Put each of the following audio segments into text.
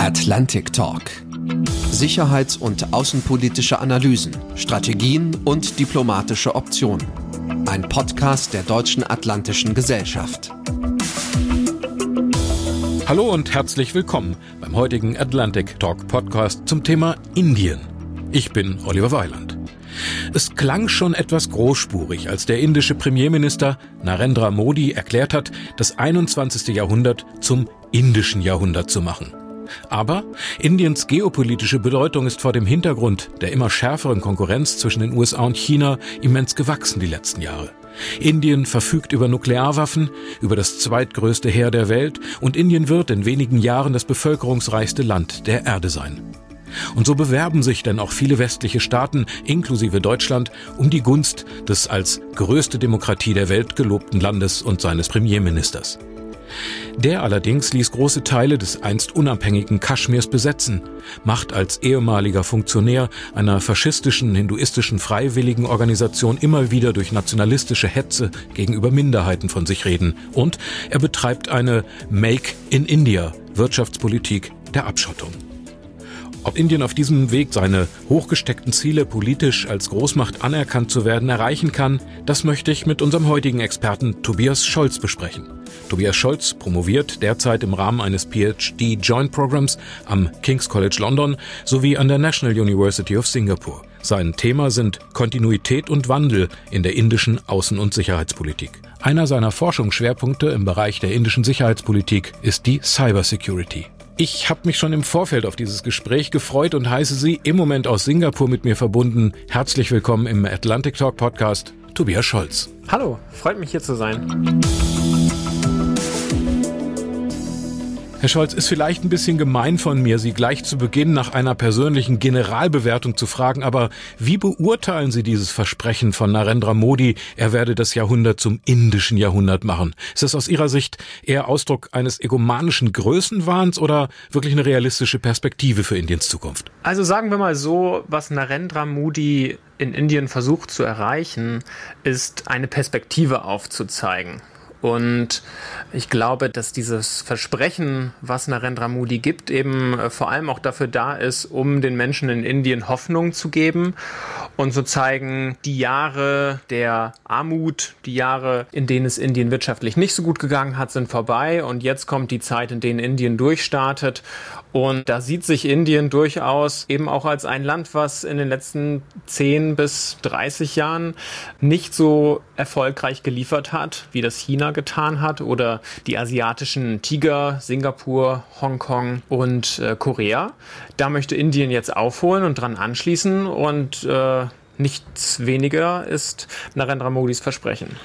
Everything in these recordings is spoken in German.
Atlantic Talk. Sicherheits- und außenpolitische Analysen, Strategien und diplomatische Optionen. Ein Podcast der Deutschen Atlantischen Gesellschaft. Hallo und herzlich willkommen beim heutigen Atlantic Talk Podcast zum Thema Indien. Ich bin Oliver Weiland. Es klang schon etwas großspurig, als der indische Premierminister Narendra Modi erklärt hat, das 21. Jahrhundert zum indischen Jahrhundert zu machen. Aber Indiens geopolitische Bedeutung ist vor dem Hintergrund der immer schärferen Konkurrenz zwischen den USA und China immens gewachsen die letzten Jahre. Indien verfügt über Nuklearwaffen, über das zweitgrößte Heer der Welt und Indien wird in wenigen Jahren das bevölkerungsreichste Land der Erde sein. Und so bewerben sich denn auch viele westliche Staaten, inklusive Deutschland, um die Gunst des als größte Demokratie der Welt gelobten Landes und seines Premierministers. Der allerdings ließ große Teile des einst unabhängigen Kaschmirs besetzen, macht als ehemaliger Funktionär einer faschistischen hinduistischen freiwilligen Organisation immer wieder durch nationalistische Hetze gegenüber Minderheiten von sich reden und er betreibt eine Make in India Wirtschaftspolitik der Abschottung. Ob Indien auf diesem Weg seine hochgesteckten Ziele politisch als Großmacht anerkannt zu werden erreichen kann, das möchte ich mit unserem heutigen Experten Tobias Scholz besprechen. Tobias Scholz promoviert derzeit im Rahmen eines PhD Joint Programs am King's College London sowie an der National University of Singapore. Sein Thema sind Kontinuität und Wandel in der indischen Außen- und Sicherheitspolitik. Einer seiner Forschungsschwerpunkte im Bereich der indischen Sicherheitspolitik ist die Cybersecurity. Ich habe mich schon im Vorfeld auf dieses Gespräch gefreut und heiße Sie im Moment aus Singapur mit mir verbunden. Herzlich willkommen im Atlantic Talk Podcast, Tobias Scholz. Hallo, freut mich hier zu sein. Herr Scholz, ist vielleicht ein bisschen gemein von mir, Sie gleich zu Beginn nach einer persönlichen Generalbewertung zu fragen, aber wie beurteilen Sie dieses Versprechen von Narendra Modi, er werde das Jahrhundert zum indischen Jahrhundert machen? Ist das aus Ihrer Sicht eher Ausdruck eines egomanischen Größenwahns oder wirklich eine realistische Perspektive für Indiens Zukunft? Also sagen wir mal so, was Narendra Modi in Indien versucht zu erreichen, ist eine Perspektive aufzuzeigen. Und ich glaube, dass dieses Versprechen, was Narendra Modi gibt, eben äh, vor allem auch dafür da ist, um den Menschen in Indien Hoffnung zu geben und zu zeigen, die Jahre der Armut, die Jahre, in denen es Indien wirtschaftlich nicht so gut gegangen hat, sind vorbei. Und jetzt kommt die Zeit, in denen Indien durchstartet und da sieht sich Indien durchaus eben auch als ein Land, was in den letzten 10 bis 30 Jahren nicht so erfolgreich geliefert hat, wie das China getan hat oder die asiatischen Tiger, Singapur, Hongkong und äh, Korea. Da möchte Indien jetzt aufholen und dran anschließen und äh, nichts weniger ist Narendra Modis Versprechen.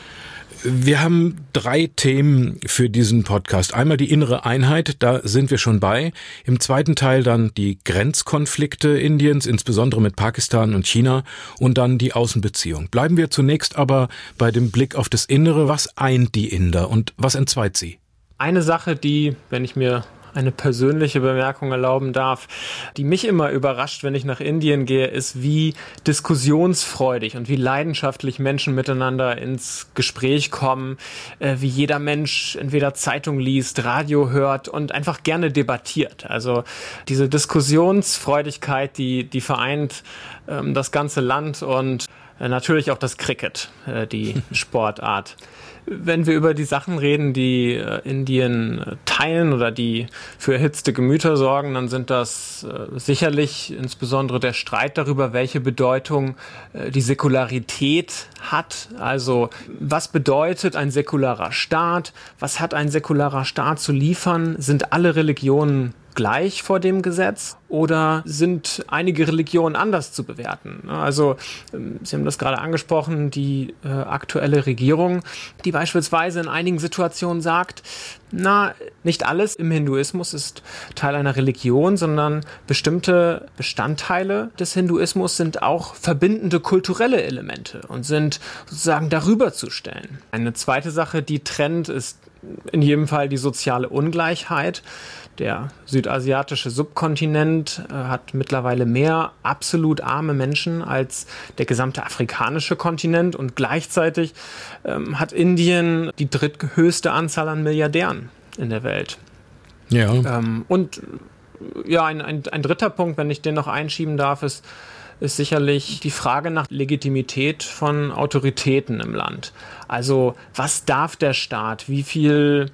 Wir haben drei Themen für diesen Podcast. Einmal die innere Einheit, da sind wir schon bei. Im zweiten Teil dann die Grenzkonflikte Indiens, insbesondere mit Pakistan und China und dann die Außenbeziehung. Bleiben wir zunächst aber bei dem Blick auf das Innere. Was eint die Inder und was entzweit sie? Eine Sache, die, wenn ich mir eine persönliche Bemerkung erlauben darf, die mich immer überrascht, wenn ich nach Indien gehe, ist, wie diskussionsfreudig und wie leidenschaftlich Menschen miteinander ins Gespräch kommen, äh, wie jeder Mensch entweder Zeitung liest, Radio hört und einfach gerne debattiert. Also diese Diskussionsfreudigkeit, die, die vereint ähm, das ganze Land und äh, natürlich auch das Cricket, äh, die Sportart wenn wir über die Sachen reden, die äh, Indien äh, teilen oder die für erhitzte Gemüter sorgen, dann sind das äh, sicherlich insbesondere der Streit darüber, welche Bedeutung die Säkularität hat. Also was bedeutet ein säkularer Staat? Was hat ein säkularer Staat zu liefern? Sind alle Religionen gleich vor dem Gesetz oder sind einige Religionen anders zu bewerten? Also, ähm, Sie haben das gerade angesprochen, die äh, aktuelle Regierung, die beispielsweise in einigen Situationen sagt, na, nicht alles im Hinduismus ist Teil einer Religion, sondern bestimmte Bestandteile des Hinduismus sind auch verbindende kulturelle Elemente und sind sozusagen darüber zu stellen. Eine zweite Sache, die trennt, ist in jedem Fall die soziale Ungleichheit. Der südasiatische Subkontinent äh, hat mittlerweile mehr absolut arme Menschen als der gesamte afrikanische Kontinent und gleichzeitig ähm, hat Indien die dritthöchste Anzahl an Milliardären in der Welt. Ja. Ähm, und ja, ein, ein, ein dritter Punkt, wenn ich den noch einschieben darf, ist, ist sicherlich die Frage nach Legitimität von Autoritäten im Land. Also was darf der Staat? Wie viel,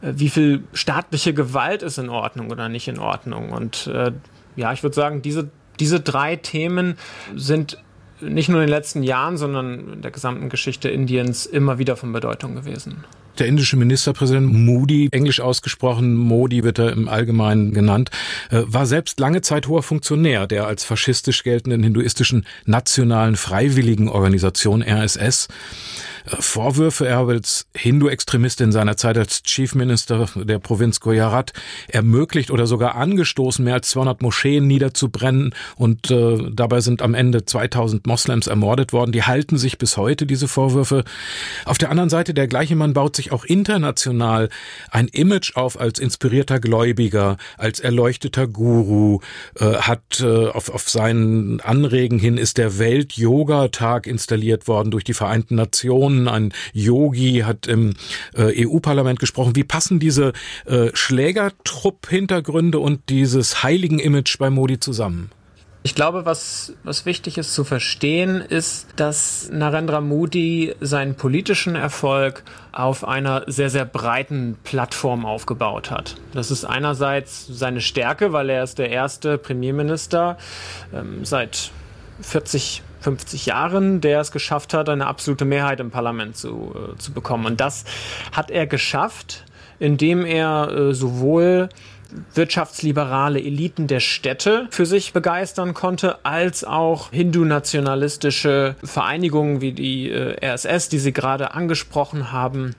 äh, wie viel staatliche Gewalt ist in Ordnung oder nicht in Ordnung? Und äh, ja, ich würde sagen, diese, diese drei Themen sind nicht nur in den letzten Jahren, sondern in der gesamten Geschichte Indiens immer wieder von Bedeutung gewesen. Der indische Ministerpräsident Modi, englisch ausgesprochen, Modi wird er im Allgemeinen genannt, äh, war selbst lange Zeit hoher Funktionär der als faschistisch geltenden hinduistischen Nationalen Freiwilligen Organisation RSS. Vorwürfe. Er habe als Hindu-Extremist in seiner Zeit als Chief Minister der Provinz Gujarat ermöglicht oder sogar angestoßen, mehr als 200 Moscheen niederzubrennen und äh, dabei sind am Ende 2000 Moslems ermordet worden. Die halten sich bis heute, diese Vorwürfe. Auf der anderen Seite, der gleiche Mann baut sich auch international ein Image auf als inspirierter Gläubiger, als erleuchteter Guru, äh, hat äh, auf, auf seinen Anregen hin ist der Welt-Yoga-Tag installiert worden durch die Vereinten Nationen. Diskussionen. Ein Yogi hat im äh, EU-Parlament gesprochen. Wie passen diese äh, Schlägertrupp-Hintergründe und dieses heiligen Image bei Modi zusammen? Ich glaube, was, was wichtig ist zu verstehen, ist, dass Narendra Modi seinen politischen Erfolg auf einer sehr, sehr breiten Plattform aufgebaut hat. Das ist einerseits seine Stärke, weil er ist der erste Premierminister ähm, seit 40 50 Jahren, der es geschafft hat, eine absolute Mehrheit im Parlament zu, äh, zu bekommen. Und das hat er geschafft, indem er äh, sowohl wirtschaftsliberale Eliten der Städte für sich begeistern konnte, als auch hindu-nationalistische Vereinigungen wie die äh, RSS, die Sie gerade angesprochen haben,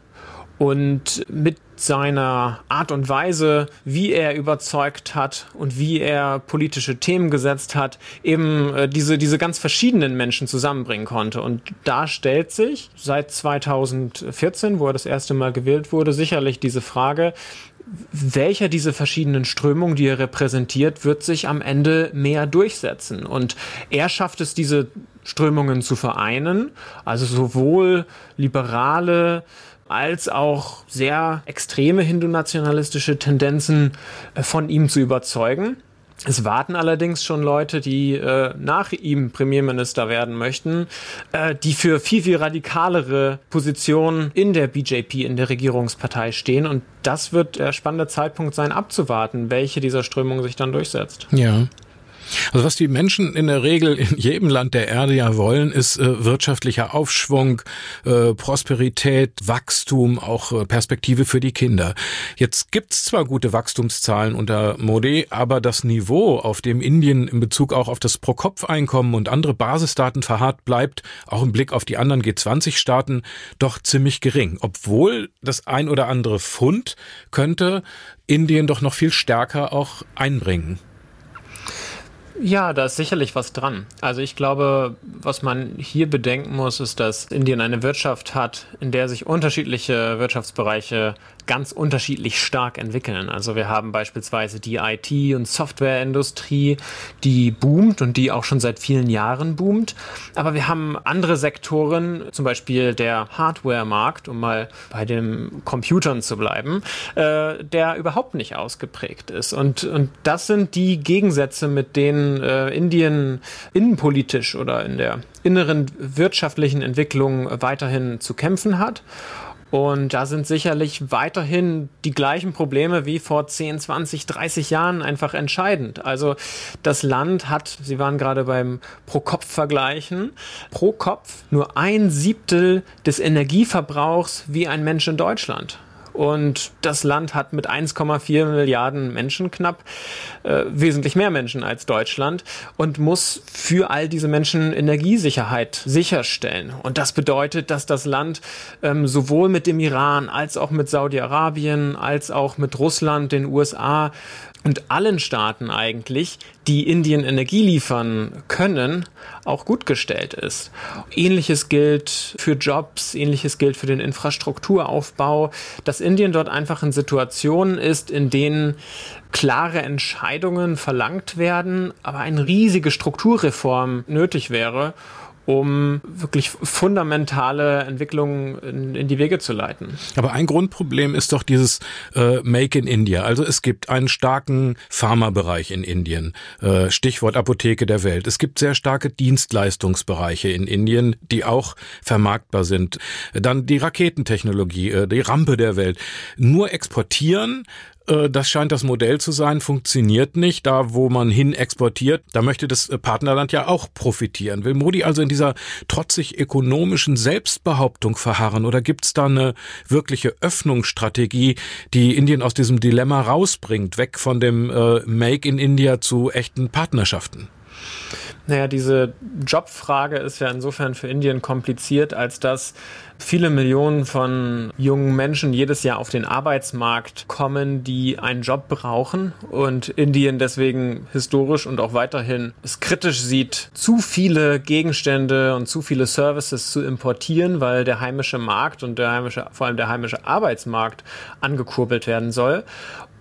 und mit seiner Art und Weise, wie er überzeugt hat und wie er politische Themen gesetzt hat, eben äh, diese, diese ganz verschiedenen Menschen zusammenbringen konnte. Und da stellt sich seit 2014, wo er das erste Mal gewählt wurde, sicherlich diese Frage, welcher dieser verschiedenen Strömungen, die er repräsentiert, wird sich am Ende mehr durchsetzen. Und er schafft es, diese Strömungen zu vereinen, also sowohl liberale, als auch sehr extreme hindu-nationalistische Tendenzen äh, von ihm zu überzeugen. Es warten allerdings schon Leute, die äh, nach ihm Premierminister werden möchten, äh, die für viel, viel radikalere Positionen in der BJP, in der Regierungspartei stehen. Und das wird der spannende Zeitpunkt sein, abzuwarten, welche dieser Strömungen sich dann durchsetzt. Ja. Also was die Menschen in der Regel in jedem Land der Erde ja wollen, ist äh, wirtschaftlicher Aufschwung, äh, Prosperität, Wachstum, auch äh, Perspektive für die Kinder. Jetzt gibt's zwar gute Wachstumszahlen unter Modi, aber das Niveau, auf dem Indien in Bezug auch auf das Pro-Kopf-Einkommen und andere Basisdaten verharrt bleibt, auch im Blick auf die anderen G20-Staaten, doch ziemlich gering. Obwohl das ein oder andere Pfund könnte Indien doch noch viel stärker auch einbringen. Ja, da ist sicherlich was dran. Also ich glaube, was man hier bedenken muss, ist, dass Indien eine Wirtschaft hat, in der sich unterschiedliche Wirtschaftsbereiche ganz unterschiedlich stark entwickeln. Also wir haben beispielsweise die IT- und Softwareindustrie, die boomt und die auch schon seit vielen Jahren boomt. Aber wir haben andere Sektoren, zum Beispiel der Hardware-Markt, um mal bei den Computern zu bleiben, äh, der überhaupt nicht ausgeprägt ist. Und, und das sind die Gegensätze, mit denen äh, Indien innenpolitisch oder in der inneren wirtschaftlichen Entwicklung weiterhin zu kämpfen hat. Und da sind sicherlich weiterhin die gleichen Probleme wie vor 10, 20, 30 Jahren einfach entscheidend. Also das Land hat, Sie waren gerade beim Pro-Kopf-Vergleichen, pro Kopf nur ein Siebtel des Energieverbrauchs wie ein Mensch in Deutschland. Und das Land hat mit 1,4 Milliarden Menschen knapp äh, wesentlich mehr Menschen als Deutschland und muss für all diese Menschen Energiesicherheit sicherstellen. Und das bedeutet, dass das Land ähm, sowohl mit dem Iran als auch mit Saudi-Arabien als auch mit Russland, den USA und allen Staaten eigentlich, die Indien Energie liefern können, auch gut gestellt ist. Ähnliches gilt für Jobs, ähnliches gilt für den Infrastrukturaufbau, dass Indien dort einfach in Situationen ist, in denen klare Entscheidungen verlangt werden, aber eine riesige Strukturreform nötig wäre um wirklich fundamentale Entwicklungen in, in, die Wege zu leiten. Aber ein Grundproblem ist doch dieses äh, Make in India. Also es gibt einen starken Pharmabereich in Indien, äh, Stichwort Apotheke der Welt. Es gibt sehr starke Dienstleistungsbereiche in Indien, die auch vermarktbar sind. Dann die Raketentechnologie, äh, die Rampe der Welt. Nur exportieren das scheint das Modell zu sein, funktioniert nicht. Da, wo man hin exportiert, da möchte das äh, Partnerland ja auch profitieren. Will Modi also in dieser trotzig ökonomischen Selbstbehauptung verharren oder gibt es da eine wirkliche Öffnungsstrategie, die Indien aus diesem Dilemma rausbringt, weg von dem äh, Make in India zu echten Partnerschaften? Naja, diese Jobfrage ist ja insofern für Indien kompliziert, als dass viele Millionen von jungen Menschen jedes Jahr auf den Arbeitsmarkt kommen, die einen Job brauchen und Indien deswegen historisch und auch weiterhin es kritisch sieht, zu viele Gegenstände und zu viele Services zu importieren, weil der heimische Markt und der heimische, vor allem der heimische Arbeitsmarkt angekurbelt werden soll.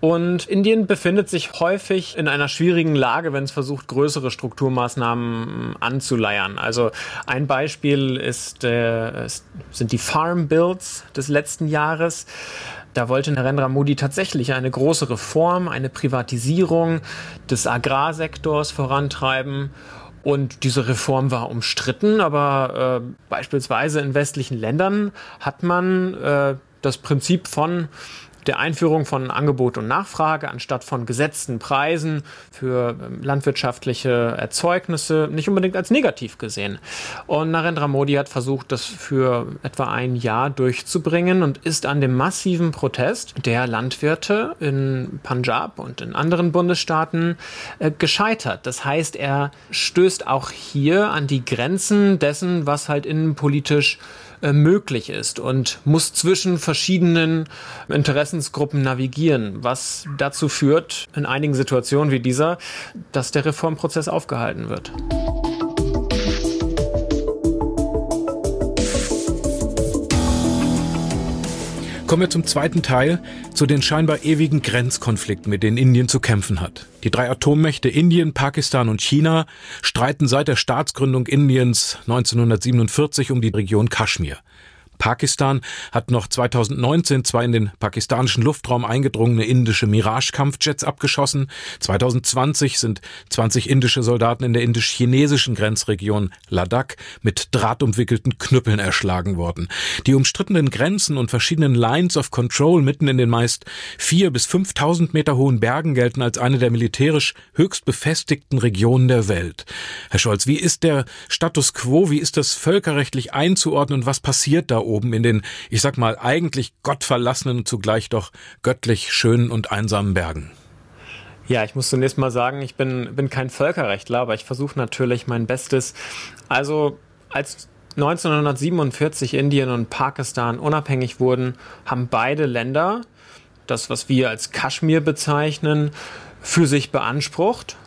Und Indien befindet sich häufig in einer schwierigen Lage, wenn es versucht, größere Strukturmaßnahmen anzuleiern. Also ein Beispiel ist, äh, sind die Farm Bills des letzten Jahres. Da wollte Narendra Modi tatsächlich eine große Reform, eine Privatisierung des Agrarsektors vorantreiben. Und diese Reform war umstritten, aber äh, beispielsweise in westlichen Ländern hat man äh, das Prinzip von der Einführung von Angebot und Nachfrage anstatt von gesetzten Preisen für ähm, landwirtschaftliche Erzeugnisse nicht unbedingt als negativ gesehen. Und Narendra Modi hat versucht, das für etwa ein Jahr durchzubringen und ist an dem massiven Protest der Landwirte in Punjab und in anderen Bundesstaaten äh, gescheitert. Das heißt, er stößt auch hier an die Grenzen dessen, was halt innenpolitisch äh, möglich ist und muss zwischen verschiedenen Interessensgruppen navigieren, was dazu führt, in einigen Situationen wie dieser, dass der Reformprozess aufgehalten wird. Kommen wir zum zweiten Teil, zu den scheinbar ewigen Grenzkonflikten, mit denen Indien zu kämpfen hat. Die drei Atommächte Indien, Pakistan und China streiten seit der Staatsgründung Indiens 1947 um die Region Kaschmir. Pakistan hat noch 2019 zwei in den pakistanischen Luftraum eingedrungene indische Mirage-Kampfjets abgeschossen. 2020 sind 20 indische Soldaten in der indisch-chinesischen Grenzregion Ladakh mit drahtumwickelten Knüppeln erschlagen worden. Die umstrittenen Grenzen und verschiedenen Lines of Control mitten in den meist vier bis 5.000 Meter hohen Bergen gelten als eine der militärisch höchst befestigten Regionen der Welt. Herr Scholz, wie ist der Status quo? Wie ist das völkerrechtlich einzuordnen und was passiert da oben? Oben in den, ich sag mal, eigentlich gottverlassenen und zugleich doch göttlich schönen und einsamen Bergen? Ja, ich muss zunächst mal sagen, ich bin, bin kein Völkerrechtler, aber ich versuche natürlich mein Bestes. Also, als 1947 Indien und Pakistan unabhängig wurden, haben beide Länder das, was wir als Kaschmir bezeichnen, für sich beansprucht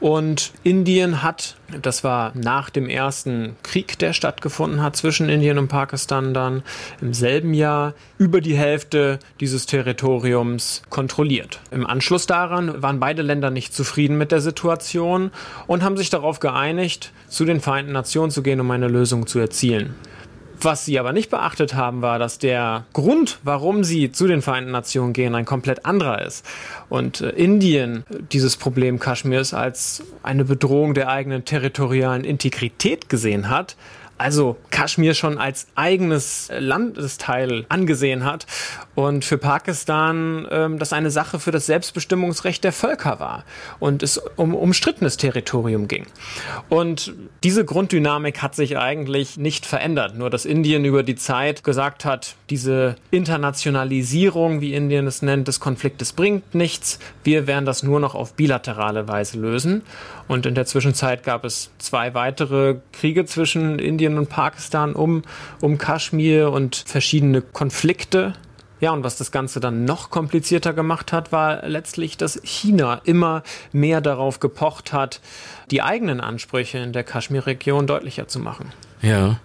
und Indien hat, das war nach dem ersten Krieg, der stattgefunden hat zwischen Indien und Pakistan dann im selben Jahr über die Hälfte dieses Territoriums kontrolliert. Im Anschluss daran waren beide Länder nicht zufrieden mit der Situation und haben sich darauf geeinigt, zu den Vereinten Nationen zu gehen, um eine Lösung zu erzielen. Was sie aber nicht beachtet haben, war, dass der Grund, warum sie zu den Vereinten Nationen gehen, ein komplett anderer ist. Und äh, Indien dieses Problem Kaschmirs als eine Bedrohung der eigenen territorialen Integrität gesehen hat, also Kaschmir schon als eigenes Landesteil angesehen hat und für Pakistan ähm, das eine Sache für das Selbstbestimmungsrecht der Völker war und es um umstrittenes Territorium ging. Und diese Grunddynamik hat sich eigentlich nicht verändert, nur dass Indien über die Zeit gesagt hat, diese Internationalisierung, wie Indien es nennt, des Konfliktes bringt nichts, wir werden das nur noch auf bilaterale Weise lösen. Und in der Zwischenzeit gab es zwei weitere Kriege zwischen Indien und Pakistan um, um Kaschmir und verschiedene Konflikte. Ja, und was das Ganze dann noch komplizierter gemacht hat, war letztlich, dass China immer mehr darauf gepocht hat, die eigenen Ansprüche in der Kaschmir-Region deutlicher zu machen. Ja.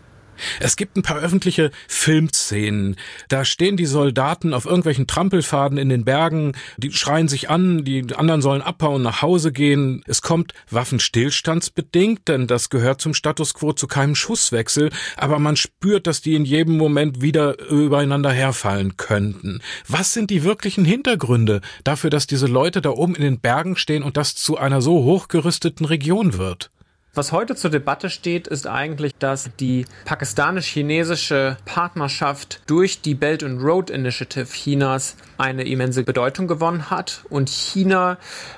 Es gibt ein paar öffentliche Filmszenen. Da stehen die Soldaten auf irgendwelchen Trampelfaden in den Bergen, die schreien sich an, die anderen sollen abhauen, nach Hause gehen. Es kommt waffenstillstandsbedingt, denn das gehört zum Status quo zu keinem Schusswechsel, aber man spürt, dass die in jedem Moment wieder übereinander herfallen könnten. Was sind die wirklichen Hintergründe dafür, dass diese Leute da oben in den Bergen stehen und das zu einer so hochgerüsteten Region wird? Was heute zur Debatte steht, ist eigentlich, dass die pakistanisch-chinesische Partnerschaft durch die Belt and Road Initiative Chinas eine immense Bedeutung gewonnen hat und China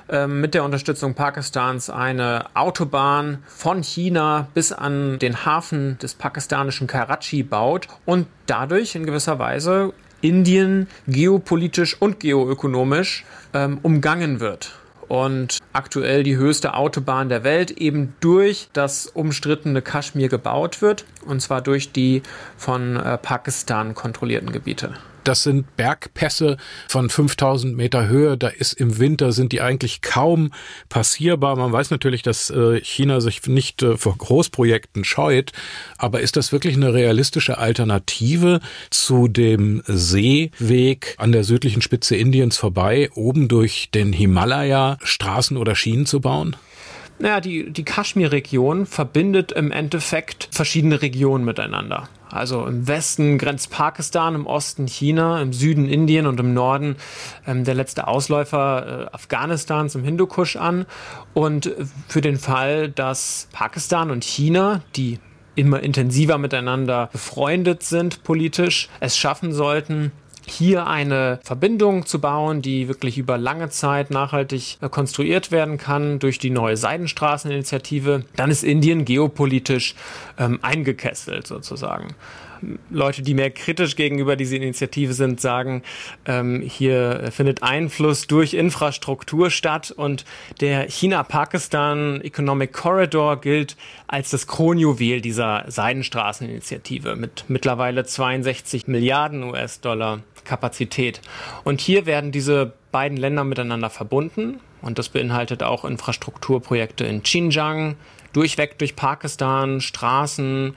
äh, mit der Unterstützung Pakistans eine Autobahn von China bis an den Hafen des pakistanischen Karachi baut und dadurch in gewisser Weise Indien geopolitisch und geoökonomisch ähm, umgangen wird und aktuell die höchste Autobahn der Welt eben durch das umstrittene Kaschmir gebaut wird und zwar durch die von äh, Pakistan kontrollierten Gebiete. Das sind Bergpässe von 5000 Meter Höhe. Da ist im Winter sind die eigentlich kaum passierbar. Man weiß natürlich, dass äh, China sich nicht äh, vor Großprojekten scheut. Aber ist das wirklich eine realistische Alternative zu dem Seeweg an der südlichen Spitze Indiens vorbei, oben durch den Himalaya Straßen oder Schienen zu bauen? Naja, die, die Kaschmir-Region verbindet im Endeffekt verschiedene Regionen miteinander. Also im Westen grenzt Pakistan, im Osten China, im Süden Indien und im Norden ähm, der letzte Ausläufer äh, Afghanistans im Hindukusch an. Und für den Fall, dass Pakistan und China, die immer intensiver miteinander befreundet sind politisch, es schaffen sollten, hier eine Verbindung zu bauen, die wirklich über lange Zeit nachhaltig äh, konstruiert werden kann durch die neue Seidenstraßeninitiative, dann ist Indien geopolitisch ähm, eingekesselt sozusagen. Leute, die mehr kritisch gegenüber dieser Initiative sind, sagen, ähm, hier findet Einfluss durch Infrastruktur statt und der China-Pakistan Economic Corridor gilt als das Kronjuwel dieser Seidenstraßeninitiative mit mittlerweile 62 Milliarden US-Dollar Kapazität. Und hier werden diese beiden Länder miteinander verbunden und das beinhaltet auch Infrastrukturprojekte in Xinjiang, durchweg durch Pakistan, Straßen,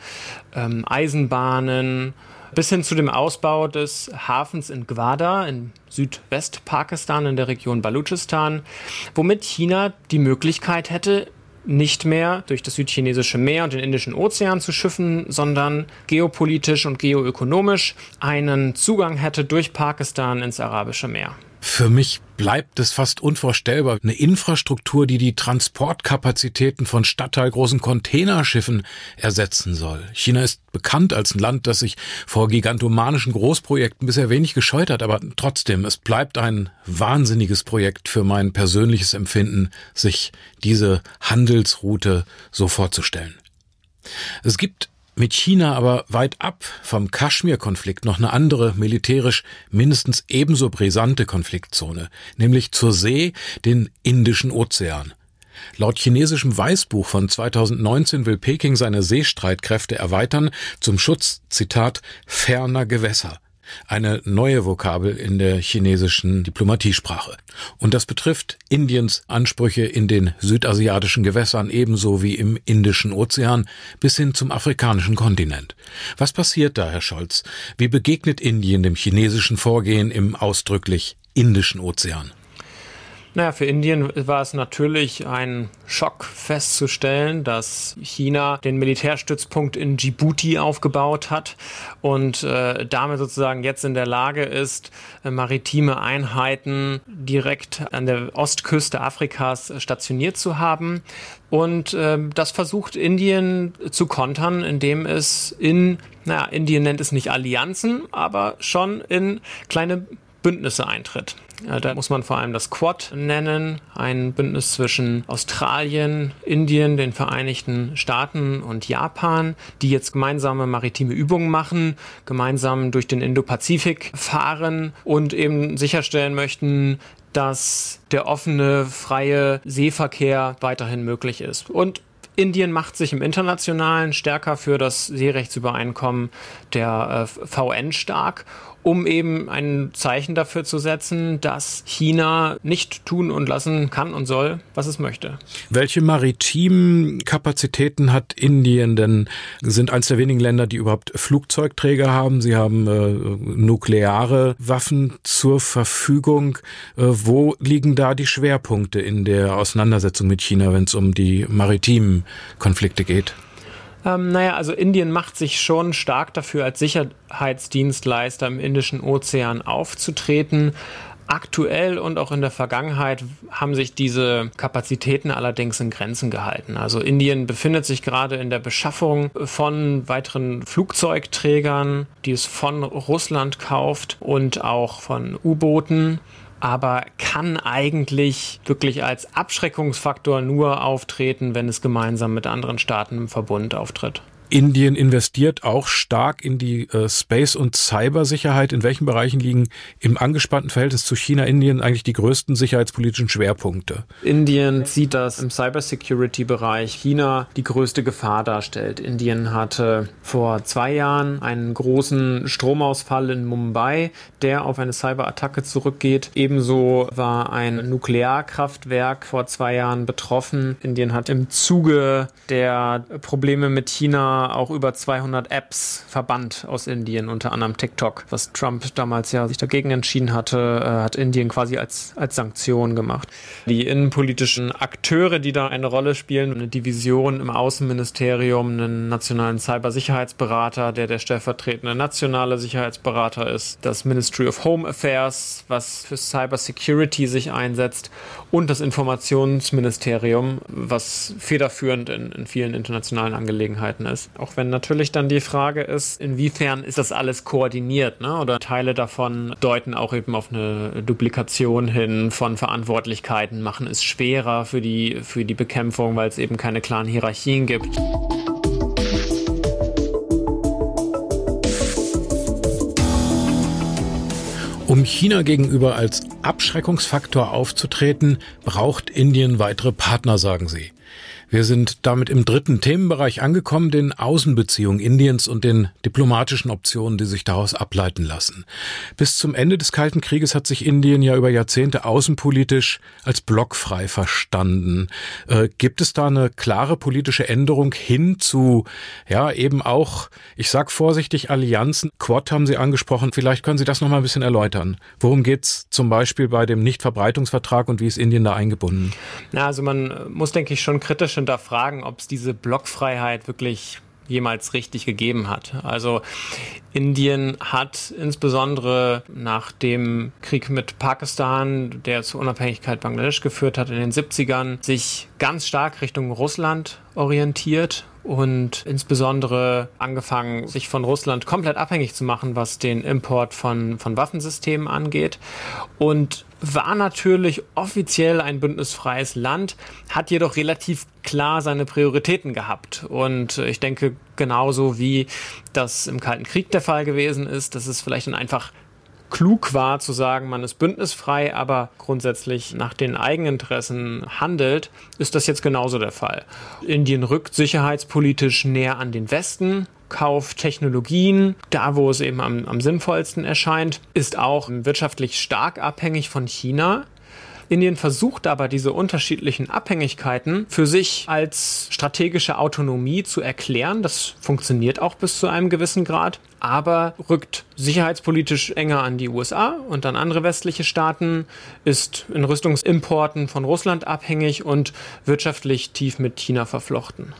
ähm, Eisenbahnen, bis hin zu dem Ausbau des Hafens in Gwada in Südwestpakistan in der Region Baluchistan, womit China die Möglichkeit hätte, nicht mehr durch das südchinesische Meer und den Indischen Ozean zu schiffen, sondern geopolitisch und geoökonomisch einen Zugang hätte durch Pakistan ins Arabische Meer. Für mich bleibt es fast unvorstellbar. Eine Infrastruktur, die die Transportkapazitäten von stadtteilgroßen Containerschiffen ersetzen soll. China ist bekannt als ein Land, das sich vor gigantomanischen Großprojekten bisher wenig gescheut hat, aber trotzdem, es bleibt ein wahnsinniges Projekt für mein persönliches Empfinden, sich diese Handelsroute so vorzustellen. Es gibt mit China aber weit ab vom Kaschmir-Konflikt noch eine andere militärisch mindestens ebenso brisante Konfliktzone, nämlich zur See, den Indischen Ozean. Laut chinesischem Weißbuch von 2019 will Peking seine Seestreitkräfte erweitern zum Schutz, Zitat, ferner Gewässer eine neue Vokabel in der chinesischen Diplomatiesprache. Und das betrifft Indiens Ansprüche in den südasiatischen Gewässern ebenso wie im Indischen Ozean bis hin zum afrikanischen Kontinent. Was passiert da, Herr Scholz? Wie begegnet Indien dem chinesischen Vorgehen im ausdrücklich Indischen Ozean? Naja, für Indien war es natürlich ein Schock festzustellen, dass China den Militärstützpunkt in Djibouti aufgebaut hat und äh, damit sozusagen jetzt in der Lage ist, äh, maritime Einheiten direkt an der Ostküste Afrikas stationiert zu haben. Und äh, das versucht Indien zu kontern, indem es in, naja, Indien nennt es nicht Allianzen, aber schon in kleine Bündnisse eintritt. Da muss man vor allem das Quad nennen, ein Bündnis zwischen Australien, Indien, den Vereinigten Staaten und Japan, die jetzt gemeinsame maritime Übungen machen, gemeinsam durch den Indopazifik fahren und eben sicherstellen möchten, dass der offene, freie Seeverkehr weiterhin möglich ist. Und Indien macht sich im Internationalen stärker für das Seerechtsübereinkommen der äh, VN stark um eben ein Zeichen dafür zu setzen, dass China nicht tun und lassen kann und soll, was es möchte. Welche maritimen Kapazitäten hat Indien denn? Sind eines der wenigen Länder, die überhaupt Flugzeugträger haben. Sie haben äh, nukleare Waffen zur Verfügung. Äh, wo liegen da die Schwerpunkte in der Auseinandersetzung mit China, wenn es um die maritimen Konflikte geht? Ähm, naja, also Indien macht sich schon stark dafür, als Sicherheitsdienstleister im Indischen Ozean aufzutreten. Aktuell und auch in der Vergangenheit haben sich diese Kapazitäten allerdings in Grenzen gehalten. Also Indien befindet sich gerade in der Beschaffung von weiteren Flugzeugträgern, die es von Russland kauft und auch von U-Booten aber kann eigentlich wirklich als Abschreckungsfaktor nur auftreten, wenn es gemeinsam mit anderen Staaten im Verbund auftritt. Indien investiert auch stark in die äh, Space- und Cybersicherheit. In welchen Bereichen liegen im angespannten Verhältnis zu China Indien eigentlich die größten sicherheitspolitischen Schwerpunkte? Indien sieht, dass im Cybersecurity-Bereich China die größte Gefahr darstellt. Indien hatte vor zwei Jahren einen großen Stromausfall in Mumbai, der auf eine Cyberattacke zurückgeht. Ebenso war ein Nuklearkraftwerk vor zwei Jahren betroffen. Indien hat im Zuge der Probleme mit China auch über 200 Apps verbannt aus Indien, unter anderem TikTok, was Trump damals ja sich dagegen entschieden hatte, äh, hat Indien quasi als, als Sanktion gemacht. Die innenpolitischen Akteure, die da eine Rolle spielen, eine Division im Außenministerium, einen nationalen Cybersicherheitsberater, der der stellvertretende nationale Sicherheitsberater ist, das Ministry of Home Affairs, was für Cybersecurity sich einsetzt und das Informationsministerium, was federführend in, in vielen internationalen Angelegenheiten ist. Auch wenn natürlich dann die Frage ist, inwiefern ist das alles koordiniert, ne? Oder Teile davon deuten auch eben auf eine Duplikation hin von Verantwortlichkeiten, machen es schwerer für die, für die Bekämpfung, weil es eben keine klaren Hierarchien gibt. Um China gegenüber als Abschreckungsfaktor aufzutreten, braucht Indien weitere Partner, sagen sie. Wir sind damit im dritten Themenbereich angekommen, den Außenbeziehungen Indiens und den diplomatischen Optionen, die sich daraus ableiten lassen. Bis zum Ende des Kalten Krieges hat sich Indien ja über Jahrzehnte außenpolitisch als blockfrei verstanden. Äh, gibt es da eine klare politische Änderung hin zu, ja, eben auch, ich sag vorsichtig, Allianzen? Quad haben Sie angesprochen. Vielleicht können Sie das noch mal ein bisschen erläutern. Worum geht's zum Beispiel bei dem Nichtverbreitungsvertrag und wie ist Indien da eingebunden? Na, also man muss, denke ich, schon kritisch hinterfragen, ob es diese Blockfreiheit wirklich jemals richtig gegeben hat. Also Indien hat insbesondere nach dem Krieg mit Pakistan, der zur Unabhängigkeit Bangladesch geführt hat in den 70ern, sich ganz stark Richtung Russland orientiert und insbesondere angefangen, sich von Russland komplett abhängig zu machen, was den Import von, von Waffensystemen angeht. Und war natürlich offiziell ein bündnisfreies Land, hat jedoch relativ klar seine Prioritäten gehabt. Und ich denke, genauso wie das im Kalten Krieg der Fall gewesen ist, dass es vielleicht dann einfach klug war zu sagen, man ist bündnisfrei, aber grundsätzlich nach den Eigeninteressen handelt, ist das jetzt genauso der Fall. Indien rückt sicherheitspolitisch näher an den Westen, kauft Technologien, da wo es eben am, am sinnvollsten erscheint, ist auch wirtschaftlich stark abhängig von China. Indien versucht aber diese unterschiedlichen Abhängigkeiten für sich als strategische Autonomie zu erklären. Das funktioniert auch bis zu einem gewissen Grad, aber rückt sicherheitspolitisch enger an die USA und an andere westliche Staaten, ist in Rüstungsimporten von Russland abhängig und wirtschaftlich tief mit China verflochten.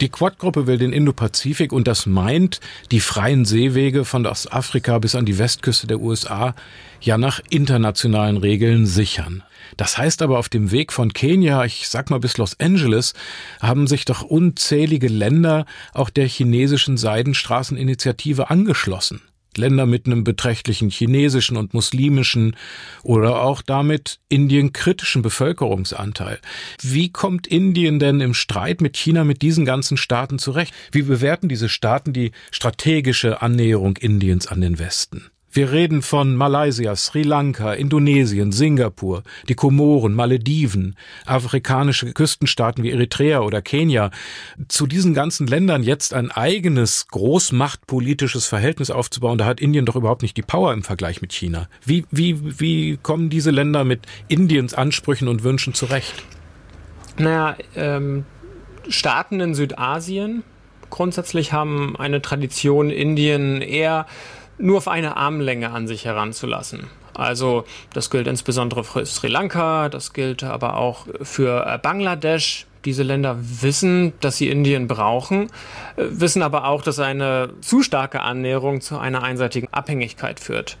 Die Quad-Gruppe will den Indopazifik und das meint die freien Seewege von Ostafrika bis an die Westküste der USA ja nach internationalen Regeln sichern. Das heißt aber auf dem Weg von Kenia, ich sag mal bis Los Angeles, haben sich doch unzählige Länder auch der chinesischen Seidenstraßeninitiative angeschlossen. Länder mit einem beträchtlichen chinesischen und muslimischen oder auch damit indienkritischen Bevölkerungsanteil. Wie kommt Indien denn im Streit mit China mit diesen ganzen Staaten zurecht? Wie bewerten diese Staaten die strategische Annäherung Indiens an den Westen? Wir reden von Malaysia, Sri Lanka, Indonesien, Singapur, die Komoren, Malediven, afrikanische Küstenstaaten wie Eritrea oder Kenia. Zu diesen ganzen Ländern jetzt ein eigenes großmachtpolitisches Verhältnis aufzubauen, da hat Indien doch überhaupt nicht die Power im Vergleich mit China. Wie, wie, wie kommen diese Länder mit Indiens Ansprüchen und Wünschen zurecht? Naja, ähm, Staaten in Südasien grundsätzlich haben eine Tradition, Indien eher nur auf eine Armlänge an sich heranzulassen. Also das gilt insbesondere für Sri Lanka, das gilt aber auch für äh, Bangladesch, diese Länder wissen, dass sie Indien brauchen, äh, wissen aber auch, dass eine zu starke Annäherung zu einer einseitigen Abhängigkeit führt.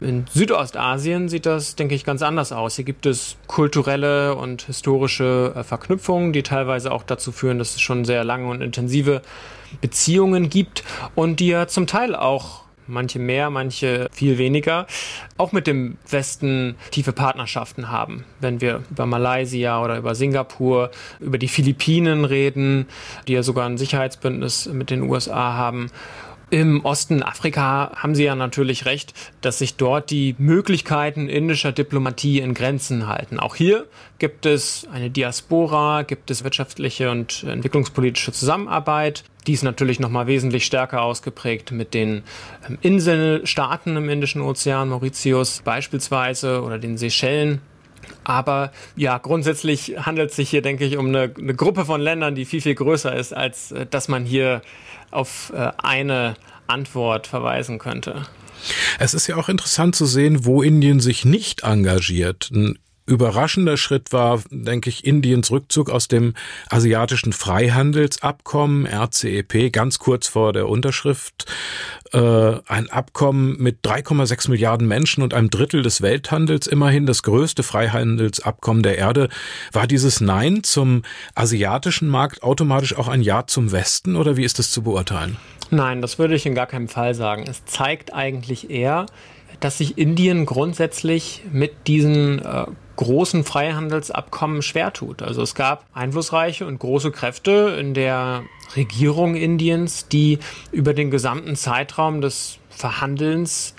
In Südostasien sieht das, denke ich, ganz anders aus. Hier gibt es kulturelle und historische äh, Verknüpfungen, die teilweise auch dazu führen, dass es schon sehr lange und intensive Beziehungen gibt und die ja zum Teil auch manche mehr, manche viel weniger, auch mit dem Westen tiefe Partnerschaften haben. Wenn wir über Malaysia oder über Singapur, über die Philippinen reden, die ja sogar ein Sicherheitsbündnis mit den USA haben im Osten Afrika haben Sie ja natürlich recht, dass sich dort die Möglichkeiten indischer Diplomatie in Grenzen halten. Auch hier gibt es eine Diaspora, gibt es wirtschaftliche und entwicklungspolitische Zusammenarbeit. Die ist natürlich noch mal wesentlich stärker ausgeprägt mit den ähm, Inselstaaten im Indischen Ozean, Mauritius beispielsweise oder den Seychellen. Aber ja, grundsätzlich handelt es sich hier, denke ich, um eine, eine, Gruppe von Ländern, die viel, viel größer ist, als äh, dass man hier auf äh, eine Antwort verweisen könnte. Es ist ja auch interessant zu sehen, wo Indien sich nicht engagiert. Ein überraschender Schritt war, denke ich, Indiens Rückzug aus dem asiatischen Freihandelsabkommen RCEP ganz kurz vor der Unterschrift. Äh, ein Abkommen mit 3,6 Milliarden Menschen und einem Drittel des Welthandels, immerhin das größte Freihandelsabkommen der Erde. War dieses Nein zum asiatischen Markt automatisch auch ein Ja zum Westen oder wie ist das zu beurteilen? Nein, das würde ich in gar keinem Fall sagen. Es zeigt eigentlich eher, dass sich Indien grundsätzlich mit diesen äh, großen Freihandelsabkommen schwer tut. Also es gab einflussreiche und große Kräfte in der Regierung Indiens, die über den gesamten Zeitraum des Verhandelns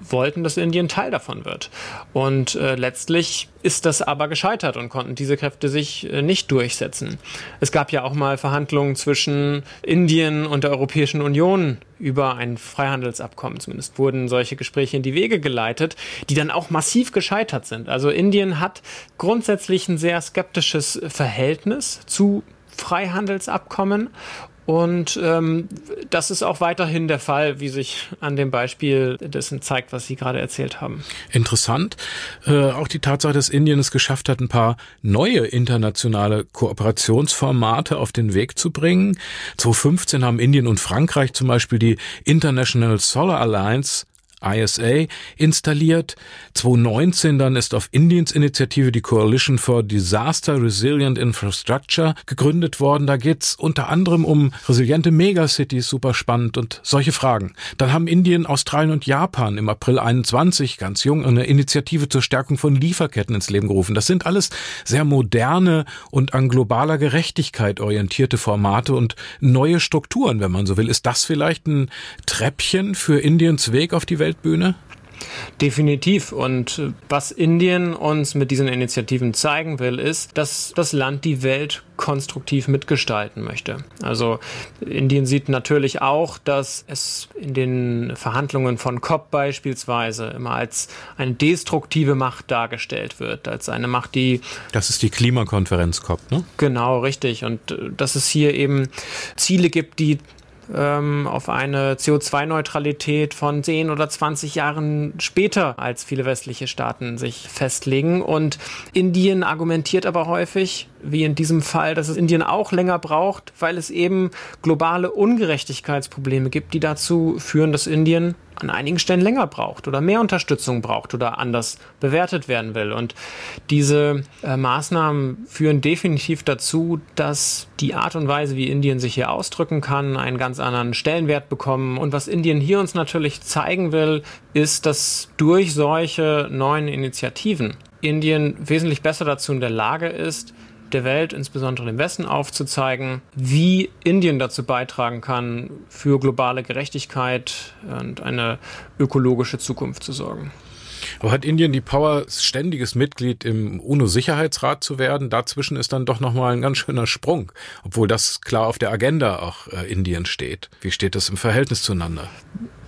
wollten, dass Indien Teil davon wird. Und äh, letztlich ist das aber gescheitert und konnten diese Kräfte sich äh, nicht durchsetzen. Es gab ja auch mal Verhandlungen zwischen Indien und der Europäischen Union über ein Freihandelsabkommen. Zumindest wurden solche Gespräche in die Wege geleitet, die dann auch massiv gescheitert sind. Also Indien hat grundsätzlich ein sehr skeptisches Verhältnis zu Freihandelsabkommen und ähm, das ist auch weiterhin der Fall, wie sich an dem Beispiel dessen zeigt, was Sie gerade erzählt haben. Interessant. Äh, auch die Tatsache, dass Indien es geschafft hat, ein paar neue internationale Kooperationsformate auf den Weg zu bringen. 2015 haben Indien und Frankreich zum Beispiel die International Solar Alliance ISA installiert. 2019 dann ist auf Indiens Initiative die Coalition for Disaster Resilient Infrastructure gegründet worden. Da geht's unter anderem um resiliente Megacities, super spannend und solche Fragen. Dann haben Indien, Australien und Japan im April 21 ganz jung eine Initiative zur Stärkung von Lieferketten ins Leben gerufen. Das sind alles sehr moderne und an globaler Gerechtigkeit orientierte Formate und neue Strukturen, wenn man so will. Ist das vielleicht ein Treppchen für Indiens Weg auf die Welt? Weltbühne? Definitiv. Und äh, was Indien uns mit diesen Initiativen zeigen will, ist, dass das Land die Welt konstruktiv mitgestalten möchte. Also Indien sieht natürlich auch, dass es in den Verhandlungen von COP beispielsweise immer als eine destruktive Macht dargestellt wird, als eine Macht, die... Das ist die Klimakonferenz COP, ne? Genau, richtig. Und äh, dass es hier eben Ziele gibt, die ähm, auf eine CO2-Neutralität von 10 oder 20 Jahren später als viele westliche Staaten sich festlegen. Und Indien argumentiert aber häufig, wie in diesem Fall, dass es Indien auch länger braucht, weil es eben globale Ungerechtigkeitsprobleme gibt, die dazu führen, dass Indien an einigen Stellen länger braucht oder mehr Unterstützung braucht oder anders bewertet werden will. Und diese äh, Maßnahmen führen definitiv dazu, dass die Art und Weise, wie Indien sich hier ausdrücken kann, einen ganz anderen Stellenwert bekommen. Und was Indien hier uns natürlich zeigen will, ist, dass durch solche neuen Initiativen Indien wesentlich besser dazu in der Lage ist, der Welt, insbesondere dem Westen, aufzuzeigen, wie Indien dazu beitragen kann, für globale Gerechtigkeit und eine ökologische Zukunft zu sorgen. Aber hat Indien die Power, ständiges Mitglied im UNO-Sicherheitsrat zu werden? Dazwischen ist dann doch nochmal ein ganz schöner Sprung, obwohl das klar auf der Agenda auch äh, Indien steht. Wie steht das im Verhältnis zueinander?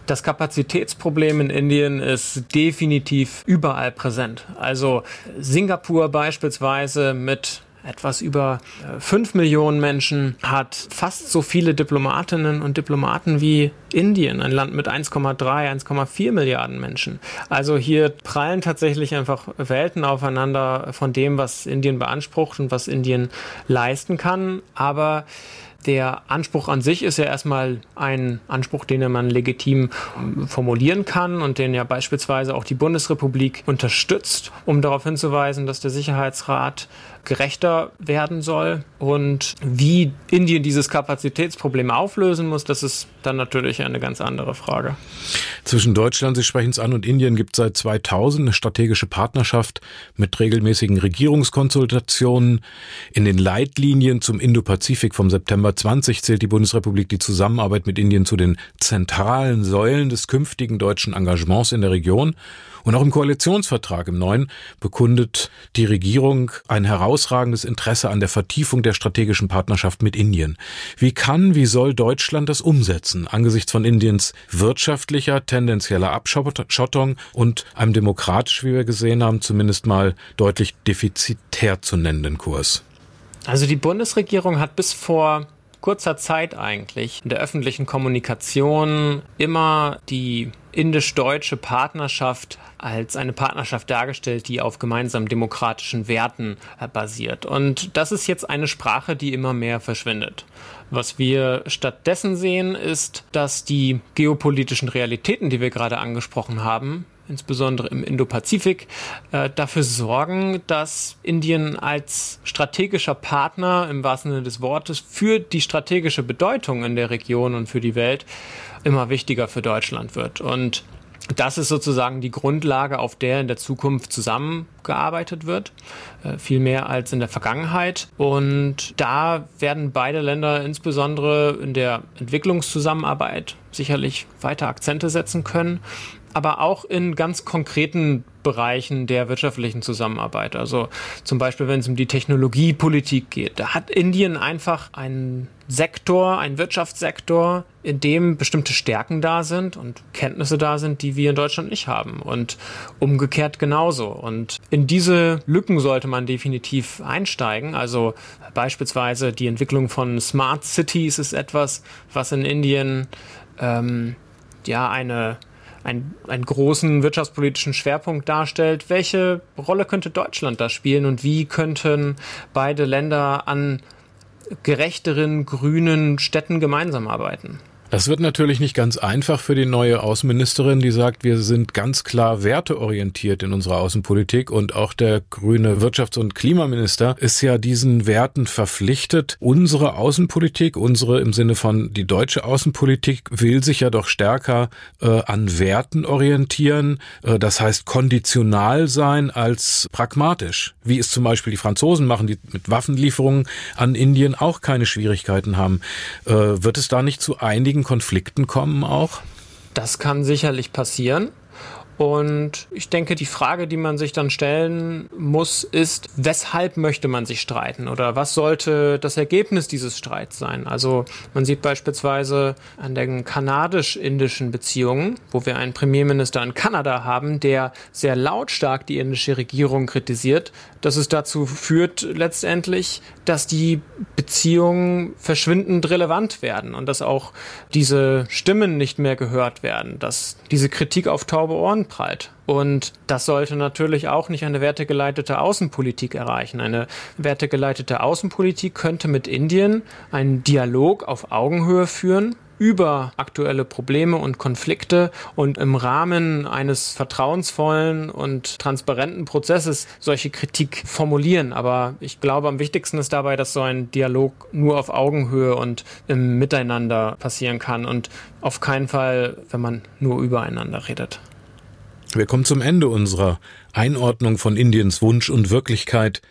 Das Kapazitätsproblem in Indien ist definitiv überall präsent. Also Singapur beispielsweise mit etwas über äh, fünf Millionen Menschen hat fast so viele Diplomatinnen und Diplomaten wie Indien, ein Land mit 1,3, 1,4 Milliarden Menschen. Also hier prallen tatsächlich einfach Welten aufeinander von dem, was Indien beansprucht und was Indien leisten kann. Aber der Anspruch an sich ist ja erstmal ein Anspruch, den man legitim formulieren kann und den ja beispielsweise auch die Bundesrepublik unterstützt, um darauf hinzuweisen, dass der Sicherheitsrat gerechter werden soll. Und wie Indien dieses Kapazitätsproblem auflösen muss, das ist dann natürlich eine ganz andere Frage. Zwischen Deutschland, Sie sprechen es an, und Indien gibt seit 2000 eine strategische Partnerschaft mit regelmäßigen Regierungskonsultationen. In den Leitlinien zum Indo-Pazifik vom September 20 zählt die Bundesrepublik die Zusammenarbeit mit Indien zu den zentralen Säulen des künftigen deutschen Engagements in der Region. Und auch im Koalitionsvertrag im neuen bekundet die Regierung ein herausragendes Interesse an der Vertiefung der strategischen Partnerschaft mit Indien. Wie kann, wie soll Deutschland das umsetzen angesichts von Indiens wirtschaftlicher, tendenzieller Abschottung und einem demokratisch, wie wir gesehen haben, zumindest mal deutlich defizitär zu nennenden Kurs? Also die Bundesregierung hat bis vor kurzer Zeit eigentlich in der öffentlichen Kommunikation immer die indisch-deutsche Partnerschaft als eine Partnerschaft dargestellt, die auf gemeinsamen demokratischen Werten äh, basiert. Und das ist jetzt eine Sprache, die immer mehr verschwindet. Was wir stattdessen sehen, ist, dass die geopolitischen Realitäten, die wir gerade angesprochen haben, insbesondere im Indopazifik, äh, dafür sorgen, dass Indien als strategischer Partner im wahrsten Sinne des Wortes für die strategische Bedeutung in der Region und für die Welt immer wichtiger für Deutschland wird. Und das ist sozusagen die Grundlage, auf der in der Zukunft zusammengearbeitet wird, äh, viel mehr als in der Vergangenheit. Und da werden beide Länder insbesondere in der Entwicklungszusammenarbeit sicherlich weiter Akzente setzen können aber auch in ganz konkreten Bereichen der wirtschaftlichen Zusammenarbeit. Also zum Beispiel, wenn es um die Technologiepolitik geht. Da hat Indien einfach einen Sektor, einen Wirtschaftssektor, in dem bestimmte Stärken da sind und Kenntnisse da sind, die wir in Deutschland nicht haben. Und umgekehrt genauso. Und in diese Lücken sollte man definitiv einsteigen. Also beispielsweise die Entwicklung von Smart Cities ist etwas, was in Indien ähm, ja eine ein, einen großen wirtschaftspolitischen Schwerpunkt darstellt. Welche Rolle könnte Deutschland da spielen und wie könnten beide Länder an gerechteren grünen Städten gemeinsam arbeiten? Das wird natürlich nicht ganz einfach für die neue Außenministerin, die sagt, wir sind ganz klar werteorientiert in unserer Außenpolitik und auch der grüne Wirtschafts- und Klimaminister ist ja diesen Werten verpflichtet. Unsere Außenpolitik, unsere im Sinne von die deutsche Außenpolitik will sich ja doch stärker äh, an Werten orientieren, äh, das heißt konditional sein als pragmatisch, wie es zum Beispiel die Franzosen machen, die mit Waffenlieferungen an Indien auch keine Schwierigkeiten haben. Äh, wird es da nicht zu einigen einigen Konflikten kommen auch? Das kann sicherlich passieren. Und ich denke, die Frage, die man sich dann stellen muss, ist, weshalb möchte man sich streiten oder was sollte das Ergebnis dieses Streits sein? Also man sieht beispielsweise an den kanadisch-indischen Beziehungen, wo wir einen Premierminister in Kanada haben, der sehr lautstark die indische Regierung kritisiert, dass es dazu führt letztendlich, dass die Beziehungen verschwindend relevant werden und dass auch diese Stimmen nicht mehr gehört werden, dass diese Kritik auf taube Ohren prallt. Und das sollte natürlich auch nicht eine wertegeleitete Außenpolitik erreichen. Eine wertegeleitete Außenpolitik könnte mit Indien einen Dialog auf Augenhöhe führen, über aktuelle Probleme und Konflikte und im Rahmen eines vertrauensvollen und transparenten Prozesses solche Kritik formulieren. Aber ich glaube, am wichtigsten ist dabei, dass so ein Dialog nur auf Augenhöhe und im Miteinander passieren kann und auf keinen Fall, wenn man nur übereinander redet. Wir kommen zum Ende unserer Einordnung von Indiens Wunsch und Wirklichkeit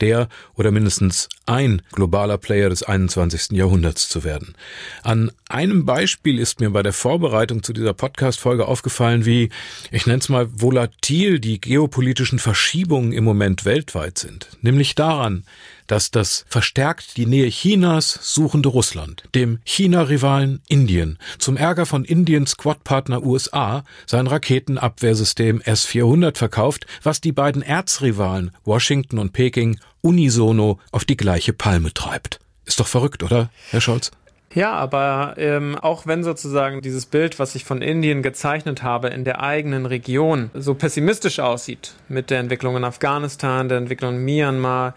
der oder mindestens ein globaler Player des 21. Jahrhunderts zu werden. An einem Beispiel ist mir bei der Vorbereitung zu dieser Podcast-Folge aufgefallen, wie, ich nenne es mal, volatil die geopolitischen Verschiebungen im Moment weltweit sind. Nämlich daran, dass das verstärkt die Nähe Chinas suchende Russland, dem China-Rivalen Indien, zum Ärger von Indiens Squad-Partner USA sein Raketenabwehrsystem S-400 verkauft, was die beiden Erzrivalen Washington und Peking unisono auf die gleiche Palme treibt. Ist doch verrückt, oder, Herr Scholz? Ja, aber ähm, auch wenn sozusagen dieses Bild, was ich von Indien gezeichnet habe, in der eigenen Region so pessimistisch aussieht, mit der Entwicklung in Afghanistan, der Entwicklung in Myanmar,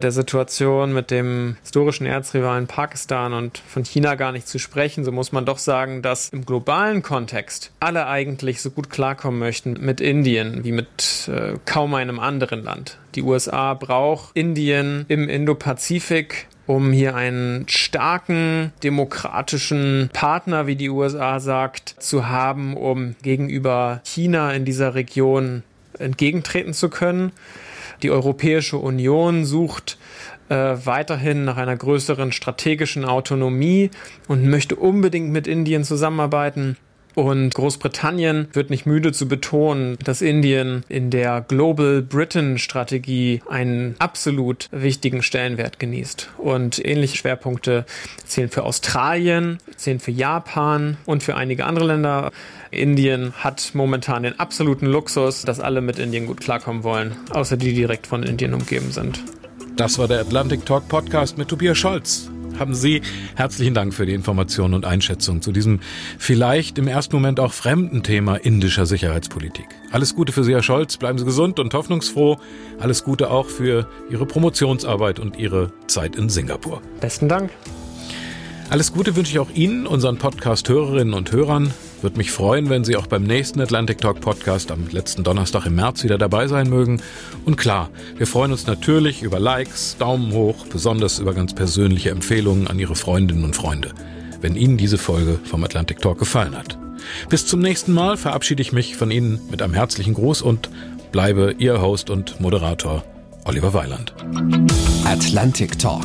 der Situation mit dem historischen Erzrivalen Pakistan und von China gar nicht zu sprechen, so muss man doch sagen, dass im globalen Kontext alle eigentlich so gut klarkommen möchten mit Indien wie mit äh, kaum einem anderen Land. Die USA braucht Indien im Indopazifik um hier einen starken demokratischen Partner, wie die USA sagt, zu haben, um gegenüber China in dieser Region entgegentreten zu können. Die Europäische Union sucht äh, weiterhin nach einer größeren strategischen Autonomie und möchte unbedingt mit Indien zusammenarbeiten. Und Großbritannien wird nicht müde zu betonen, dass Indien in der Global Britain Strategie einen absolut wichtigen Stellenwert genießt. Und ähnliche Schwerpunkte zählen für Australien, zählen für Japan und für einige andere Länder. Indien hat momentan den absoluten Luxus, dass alle mit Indien gut klarkommen wollen, außer die direkt von Indien umgeben sind. Das war der Atlantic Talk Podcast mit Tobias Scholz haben Sie herzlichen Dank für die Informationen und Einschätzung zu diesem vielleicht im ersten Moment auch fremden Thema indischer Sicherheitspolitik. Alles Gute für Sie, Herr Scholz. Bleiben Sie gesund und hoffnungsfroh. Alles Gute auch für Ihre Promotionsarbeit und Ihre Zeit in Singapur. Besten Dank. Alles Gute wünsche ich auch Ihnen, unseren Podcast-Hörerinnen und Hörern. Würde mich freuen, wenn Sie auch beim nächsten Atlantic Talk Podcast am letzten Donnerstag im März wieder dabei sein mögen. Und klar, wir freuen uns natürlich über Likes, Daumen hoch, besonders über ganz persönliche Empfehlungen an Ihre Freundinnen und Freunde, wenn Ihnen diese Folge vom Atlantic Talk gefallen hat. Bis zum nächsten Mal verabschiede ich mich von Ihnen mit einem herzlichen Gruß und bleibe Ihr Host und Moderator Oliver Weiland. Atlantic Talk